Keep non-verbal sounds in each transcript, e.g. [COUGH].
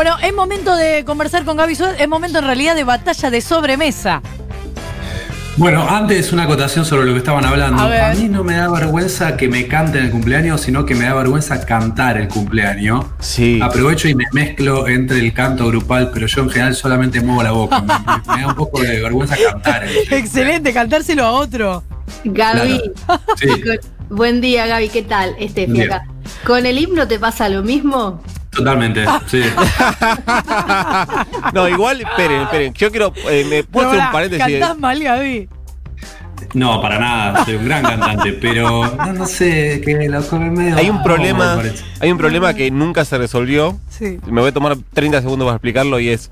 Bueno, es momento de conversar con Gaby Suárez, es momento en realidad de batalla de sobremesa. Bueno, antes una acotación sobre lo que estaban hablando. A mí no me da vergüenza que me canten el cumpleaños, sino que me da vergüenza cantar el cumpleaños. Sí. Aprovecho y me mezclo entre el canto grupal, pero yo en general solamente muevo la boca. Me, da un poco de vergüenza cantar. [LAUGHS] el- Excelente, cantárselo a otro. Gaby, [LAUGHS] Sí. buen día Gaby, ¿qué tal? Día. acá. ¿Con el himno te pasa lo mismo? Totalmente, sí. [LAUGHS] No, igual, esperen, esperen. Yo quiero. eh, ¿Me puedo hacer un paréntesis? Cantás mal, Gaby. No, para nada, soy un gran cantante, pero no, no sé, que lo come medio. Hay un problema. Hay un problema que nunca se resolvió. Sí. Me voy a tomar 30 segundos para explicarlo y es.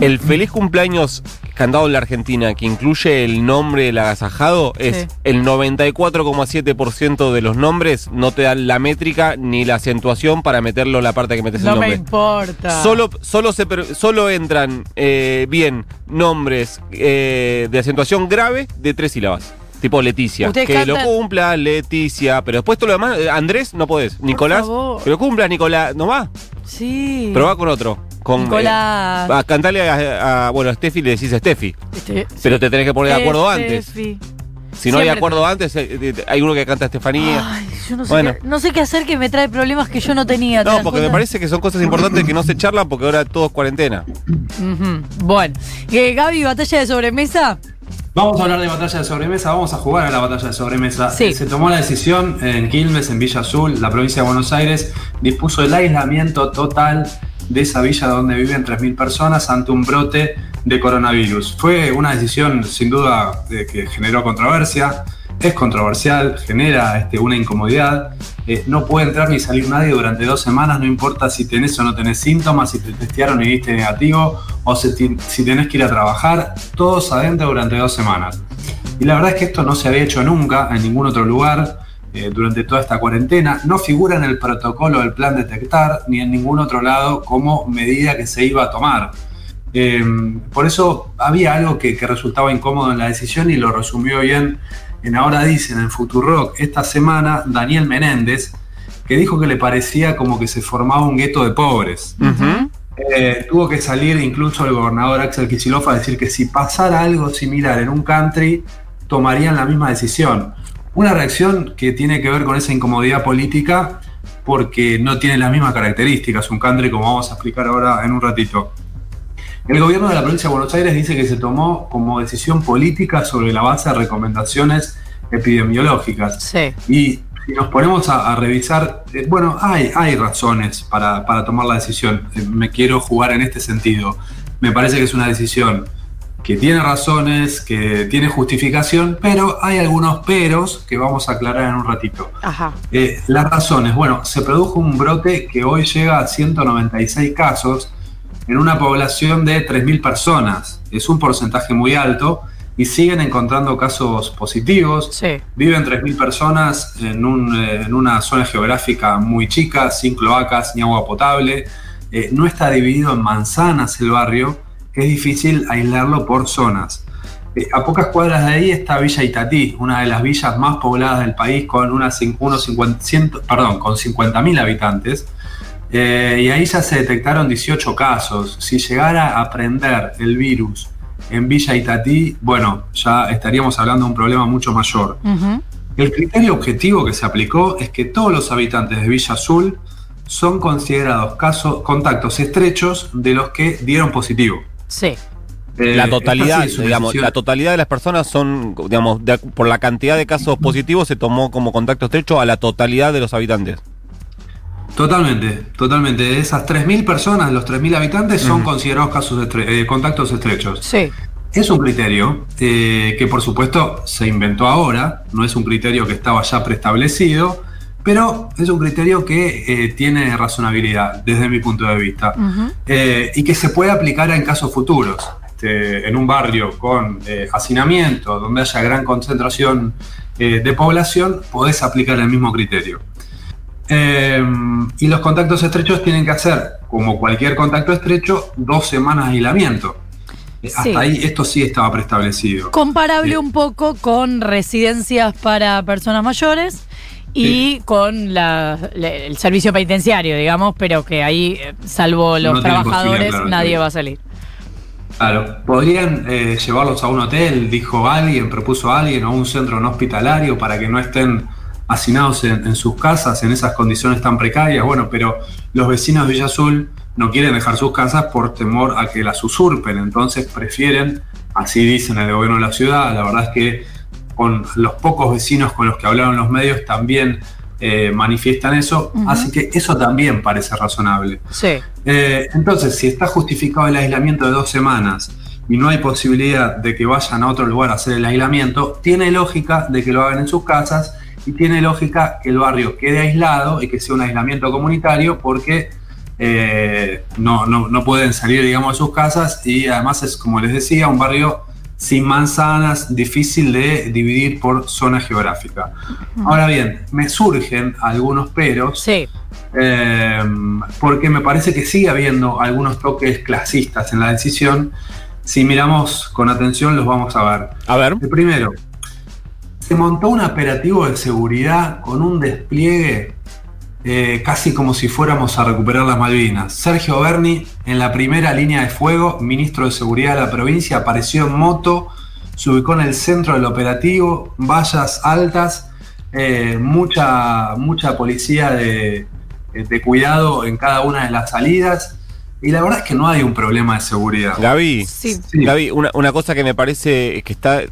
El feliz cumpleaños cantado en la Argentina, que incluye el nombre del agasajado, es Sí. el 94,7% de los nombres no te dan la métrica ni la acentuación para meterlo en la parte que metes No el me nombre. importa. Solo, solo, se solo entran eh, bien nombres eh, de acentuación grave de tres sílabas. Tipo Leticia. Que lo cumpla Leticia. Pero después todo lo demás, eh, Andrés no podés. Nicolás. favor. Que lo cumpla Nicolás. No va. Sí. Probá con otro. Con, Nicolás. eh, a cantarle a, a- Bueno, a Steffi le decís a Steffi. Este- Pero te tenés que poner de acuerdo antes. Si no hay acuerdo antes, eh, eh, hay uno que canta Estefanía. Ay, yo no sé, Bueno. qué, no sé qué hacer que me trae problemas que yo no tenía. ¿te No, porque me parece que son cosas importantes que no se charlan porque ahora todo es cuarentena. Bueno, Eh, Gaby, batalla de sobremesa. Vamos a hablar de batalla de sobremesa, vamos a jugar a la batalla de sobremesa. Sí. Se tomó la decisión en Quilmes, en Villa Azul, la provincia de Buenos Aires, dispuso el aislamiento total de esa villa donde viven 3.000 personas ante un brote de coronavirus. Fue una decisión sin duda que generó controversia, es controversial, genera este, una incomodidad. Eh, no puede entrar ni salir nadie durante dos semanas, no importa si tenés o no tenés síntomas, si te testearon y diste negativo, o si, si tenés que ir a trabajar, todos adentro durante dos semanas. Y la verdad es que esto no se había hecho nunca en ningún otro lugar eh, durante toda esta cuarentena. No figura en el protocolo del plan detectar ni en ningún otro lado como medida que se iba a tomar. Eh, por eso había algo que, que resultaba incómodo en la decisión y lo resumió bien en Ahora Dicen, en Futurock, esta semana, Daniel Menéndez, que dijo que le parecía como que se formaba un gueto de pobres. Eh, tuvo que salir incluso el gobernador Axel Kicillof a decir que si pasara algo similar en un country, tomarían la misma decisión. Una reacción que tiene que ver con esa incomodidad política porque no tiene las mismas características, un country como vamos a explicar ahora en un ratito. El gobierno de la provincia de Buenos Aires dice que se tomó como decisión política sobre la base de recomendaciones epidemiológicas. Sí. Y si nos ponemos a, a revisar, eh, bueno, hay, hay razones para, para tomar la decisión. Eh, me quiero jugar en este sentido. Me parece que es una decisión que tiene razones, que tiene justificación, pero hay algunos peros que vamos a aclarar en un ratito. Ajá. Eh, las razones, bueno, se produjo un brote que hoy llega a 196 casos en una población de 3.000 personas. Es un porcentaje muy alto y siguen encontrando casos positivos. Sí. Viven 3.000 personas en, un, eh, en una zona geográfica muy chica, sin cloacas ni agua potable. Eh, no está dividido en manzanas el barrio, es difícil aislarlo por zonas. Eh, a pocas cuadras de ahí está Villa Itatí, una de las villas más pobladas del país con, unas, cin- unos 50, ciento- perdón, con 50.000 habitantes. Eh, y ahí ya se detectaron 18 casos. Si llegara a prender el virus en Villa Itatí, bueno, ya estaríamos hablando de un problema mucho mayor. El criterio objetivo que se aplicó es que todos los habitantes de Villa Azul son considerados casos, contactos estrechos de los que dieron positivo. Sí. Eh, La esta totalidad, digamos, la totalidad de las personas son, digamos, de- por la cantidad de casos positivos se tomó como contacto estrecho a la totalidad de los habitantes. Totalmente, totalmente. De esas 3.000 personas, los 3.000 habitantes, son considerados casos estre- eh, contactos estrechos. Sí. Es un criterio eh, que por supuesto se inventó ahora, no es un criterio que estaba ya preestablecido, pero es un criterio que eh, tiene razonabilidad desde mi punto de vista eh, y que se puede aplicar en casos futuros. Este, en un barrio con eh, hacinamiento, donde haya gran concentración eh, de población, podés aplicar el mismo criterio. Y los contactos estrechos tienen que hacer, como cualquier contacto estrecho, dos semanas de aislamiento. Sí. Hasta ahí esto sí estaba preestablecido. Comparable un poco con residencias para personas mayores y con la- el servicio penitenciario, digamos, pero que ahí, eh, salvo los No trabajadores, claro, nadie va a salir. Claro, podrían eh, llevarlos a un hotel, dijo alguien, propuso alguien, o a un centro no hospitalario para que no estén hacinados en, en sus casas en esas condiciones tan precarias. Bueno, pero los vecinos de Villa Azul no quieren dejar sus casas por temor a que las usurpen, entonces prefieren, así dicen el gobierno de la ciudad, la verdad es que con los pocos vecinos con los que hablaron los medios también eh, manifiestan eso, así que eso también parece razonable. Sí. Eh, entonces, si está justificado el aislamiento de dos semanas y no hay posibilidad de que vayan a otro lugar a hacer el aislamiento, tiene lógica de que lo hagan en sus casas y tiene lógica que el barrio quede aislado y que sea un aislamiento comunitario porque eh, no, no, no pueden salir, digamos, de sus casas y además es, como les decía, un barrio sin manzanas, difícil de dividir por zona geográfica. Ahora bien, me surgen algunos peros. Sí. Eh, porque me parece que sigue habiendo algunos toques clasistas en la decisión. Si miramos con atención, los vamos a ver. A ver. El primero, se montó un operativo de seguridad con un despliegue eh, casi como si fuéramos a recuperar las Malvinas. Sergio Berni, en la primera línea de fuego, ministro de Seguridad de la provincia, apareció en moto, se ubicó en el centro del operativo, vallas altas, eh, mucha, mucha policía de, de cuidado en cada una de las salidas. Y la verdad es que no hay un problema de seguridad. Gaby, Sí. Gaby, una, una cosa que me parece que está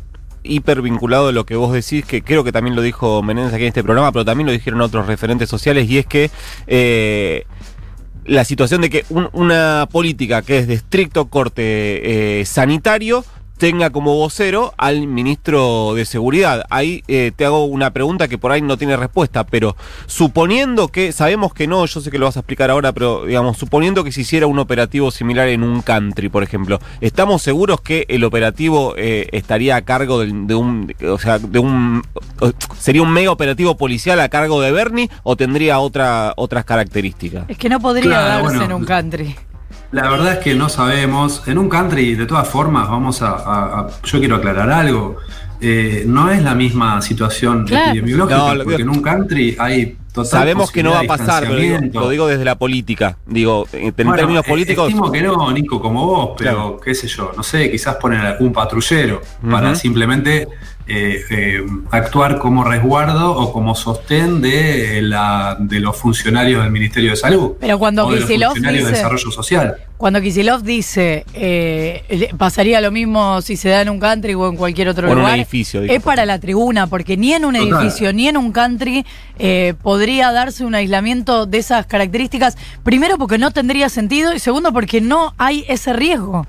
hiper vinculado a lo que vos decís, que creo que también lo dijo Menéndez aquí en este programa, pero también lo dijeron otros referentes sociales, y es que eh, la situación de que un- una política que es de estricto corte eh, sanitario tenga como vocero al ministro de Seguridad. Ahí eh, te hago una pregunta que por ahí no tiene respuesta, pero suponiendo que, sabemos que no, yo sé que lo vas a explicar ahora, pero digamos, suponiendo que se hiciera un operativo similar en un country, por ejemplo, ¿estamos seguros que el operativo eh, estaría a cargo del- de, un, o sea, de un, sería un mega operativo policial a cargo de Bernie o tendría otra, otras características? Es que no podría Claro, darse bueno. en un country. La verdad es que no sabemos. En un country, de todas formas, vamos a. a- a- yo quiero aclarar algo. Eh, no es la misma situación Claro. epidemiológica, No, lo porque que- en un country hay total Sabemos que no va a pasar, pero digo, distanciamiento. lo digo desde la política. Digo, en Bueno, términos eh, políticos. Estimo que no, Nico, como vos, pero Claro. qué sé yo, no sé, quizás poner algún patrullero para simplemente eh, eh, actuar como resguardo o como sostén de, la, de los funcionarios del Ministerio de Salud. Pero cuando o de los funcionarios de dice- Desarrollo Social. Cuando Kisilov dice eh, pasaría lo mismo si se da en un country o en cualquier otro O en un lugar, edificio, es para la tribuna, porque ni en un Total. edificio ni en un country eh, podría darse un aislamiento de esas características. Primero porque no tendría sentido y segundo porque no hay ese riesgo.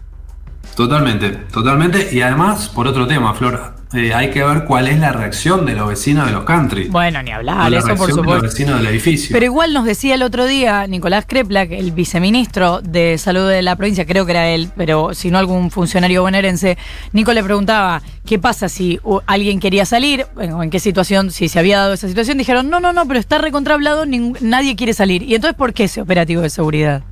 Totalmente, totalmente. Y además, por otro tema, Flora, eh, hay que ver cuál es la reacción de los vecinos de los country. Bueno, ni o hablar, la eso por reacción de los supuesto. vecinos del edificio. Pero igual nos decía el otro día Nicolás Kreplak, el viceministro de salud de la provincia, creo que era él, pero si no algún funcionario bonaerense, Nico le preguntaba qué pasa si alguien quería salir, bueno, en qué situación, si se había dado esa situación, dijeron, no, no, no, pero está recontrablado, nadie quiere salir. ¿Y entonces por qué ese operativo de seguridad?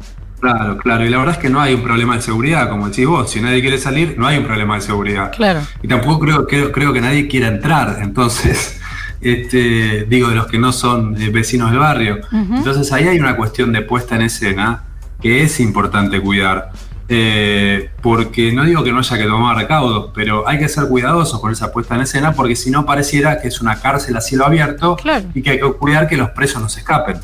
Claro, claro. Y la verdad es que no hay un problema de seguridad, como decís vos. Si nadie quiere salir, no hay un problema de seguridad. Claro. Y tampoco creo, creo, creo que nadie quiera entrar. Entonces, [LAUGHS] este, digo, de los que no son eh, vecinos del barrio. Entonces ahí hay una cuestión de puesta en escena que es importante cuidar. Eh, porque no digo que no haya que tomar recaudos, pero hay que ser cuidadosos con esa puesta en escena porque si no pareciera que es una cárcel a cielo abierto Claro. y que hay que cuidar que los presos no se escapen.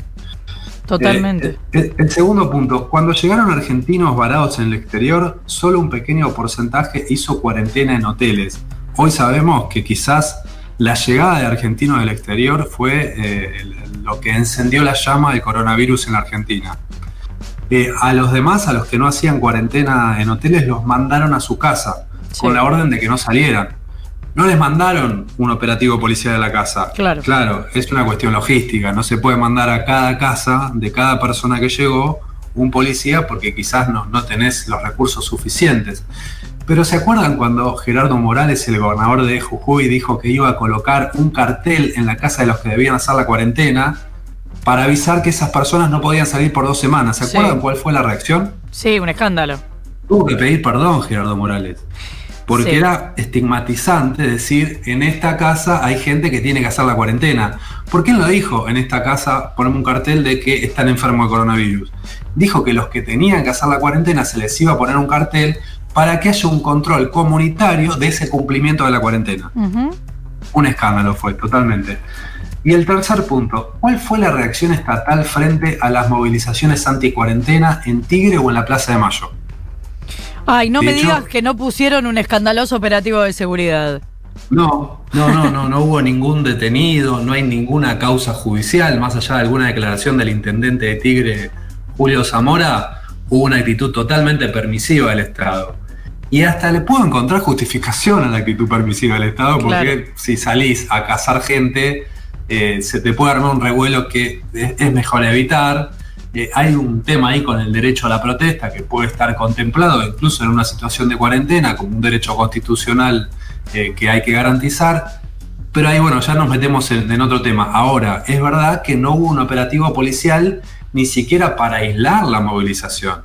Totalmente. Eh, eh, el segundo punto, cuando llegaron argentinos varados en el exterior, solo un pequeño porcentaje hizo cuarentena en hoteles. Hoy sabemos que quizás la llegada de argentinos del exterior fue eh, lo que encendió la llama del coronavirus en la Argentina. Eh, a los demás, a los que no hacían cuarentena en hoteles, los mandaron a su casa, Sí. con la orden de que no salieran. No les mandaron un operativo policial a la casa. Claro. Claro, es una cuestión logística. No se puede mandar a cada casa de cada persona que llegó un policía porque quizás no, no tenés los recursos suficientes. Pero ¿se acuerdan cuando Gerardo Morales, el gobernador de Jujuy, dijo que iba a colocar un cartel en la casa de los que debían hacer la cuarentena para avisar que esas personas no podían salir por dos semanas? ¿Se Sí. acuerdan cuál fue la reacción? Sí, un escándalo. Tuvo que pedir perdón Gerardo Morales. Porque Sí. era estigmatizante decir, en esta casa hay gente que tiene que hacer la cuarentena. ¿Por qué lo dijo? En esta casa ponemos un cartel de que están enfermos de coronavirus. Dijo que los que tenían que hacer la cuarentena se les iba a poner un cartel para que haya un control comunitario de ese cumplimiento de la cuarentena. Un escándalo fue, totalmente. Y el tercer punto, ¿cuál fue la reacción estatal frente a las movilizaciones anti-cuarentena en Tigre o en la Plaza de Mayo? Ay, no De me hecho- digas que no pusieron un escandaloso operativo de seguridad. No, no, no, no, no hubo ningún detenido, no hay ninguna causa judicial, más allá de alguna declaración del intendente de Tigre, Julio Zamora, hubo una actitud totalmente permisiva del Estado. Y hasta le puedo encontrar justificación a la actitud permisiva del Estado, porque Claro. si salís a cazar gente, eh, se te puede armar un revuelo que es, es mejor evitar. Hay un tema ahí con el derecho a la protesta que puede estar contemplado incluso en una situación de cuarentena como un derecho constitucional eh, que hay que garantizar. Pero ahí, bueno, ya nos metemos en, otro tema. Ahora, es verdad que no hubo un operativo policial ni siquiera para aislar la movilización.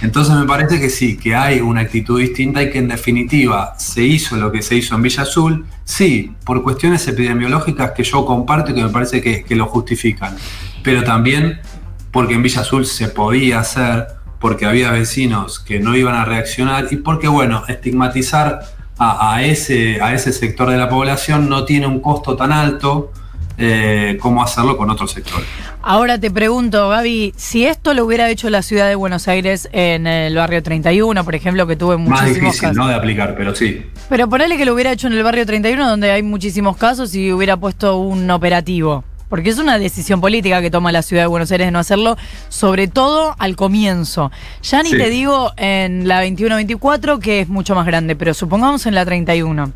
Entonces me parece que sí, que hay una actitud distinta y que en definitiva se hizo lo que se hizo en Villa Azul, sí, por cuestiones epidemiológicas que yo comparto y que me parece que lo justifican, pero también porque en Villa Azul se podía hacer, porque había vecinos que no iban a reaccionar y porque, bueno, estigmatizar a, a ese, a ese sector de la población no tiene un costo tan alto eh, como hacerlo con otros sectores. Ahora te pregunto, Gaby, si esto lo hubiera hecho la ciudad de Buenos Aires en el barrio 31, por ejemplo, que tuve Más muchísimos difícil, casos. ¿no? De aplicar, pero sí. Pero ponele que lo hubiera hecho en el barrio 31, donde hay muchísimos casos, y hubiera puesto un operativo. Porque es una decisión política que toma la ciudad de Buenos Aires de no hacerlo, sobre todo al comienzo. Ya ni Sí. te digo en la 21-24, que es mucho más grande, pero supongamos en la 31.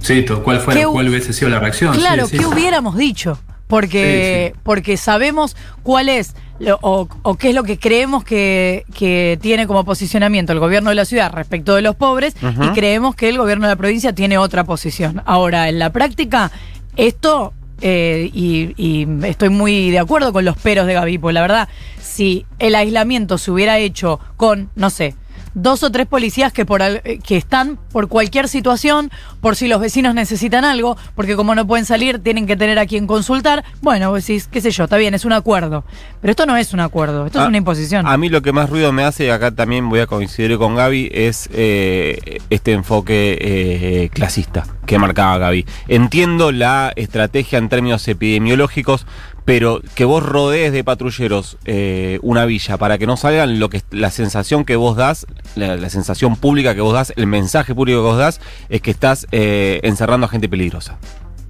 Sí, ¿cuál, fue, ¿Qué hu- ¿cuál hubiese sido la reacción? Claro, Sí, ¿qué sí. hubiéramos dicho? Porque, porque sabemos cuál es lo- o, o qué es lo que creemos que, que tiene como posicionamiento el gobierno de la ciudad respecto de los pobres y creemos que el gobierno de la provincia tiene otra posición. Ahora, en la práctica, esto, eh, y, y estoy muy de acuerdo con los peros de Gaby, pues la verdad, si el aislamiento se hubiera hecho con, no sé, dos o tres policías que, por, eh, que están por cualquier situación, por si los vecinos necesitan algo, porque como no pueden salir, tienen que tener a quien consultar. Bueno, vos decís, qué sé yo, está bien, es un acuerdo. Pero esto no es un acuerdo, esto es Ah, una imposición. A mí lo que más ruido me hace, y acá también voy a coincidir con Gaby, es eh, este enfoque eh, clasista que marcaba Gaby. Entiendo la estrategia en términos epidemiológicos, pero que vos rodees de patrulleros eh, una villa para que no salgan, lo que la sensación que vos das, la, la sensación pública que vos das, el mensaje público que vos das, es que estás eh, encerrando a gente peligrosa.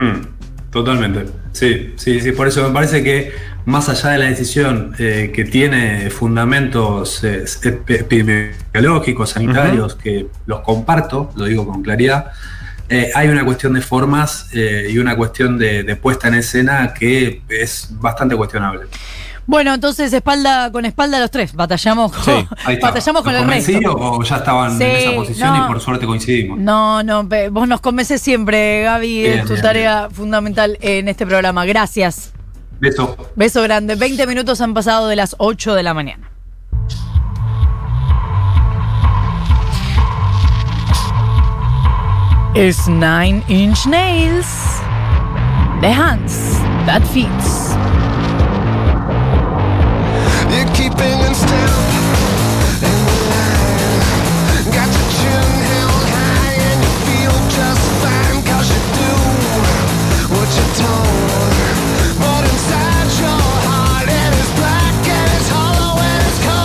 Mm, totalmente. Sí, sí, sí. Por eso me parece que más allá de la decisión eh, que tiene fundamentos epi- epidemiológicos, sanitarios, que los comparto, lo digo con claridad, eh, hay una cuestión de formas eh, y una cuestión de, de puesta en escena que es bastante cuestionable. Bueno, entonces espalda con espalda los tres, batallamos con, Sí, Ahí batallamos con ¿Los el resto. o ya estaban Sí, en esa posición no. y por suerte coincidimos? No, no, vos nos convences siempre, Gaby, Bien, es tu bien, tarea fundamental en este programa. Gracias. Beso. Beso grande. 20 minutos han pasado de las 8 de la mañana. Es Nine Inch Nails. The Hands That Fits.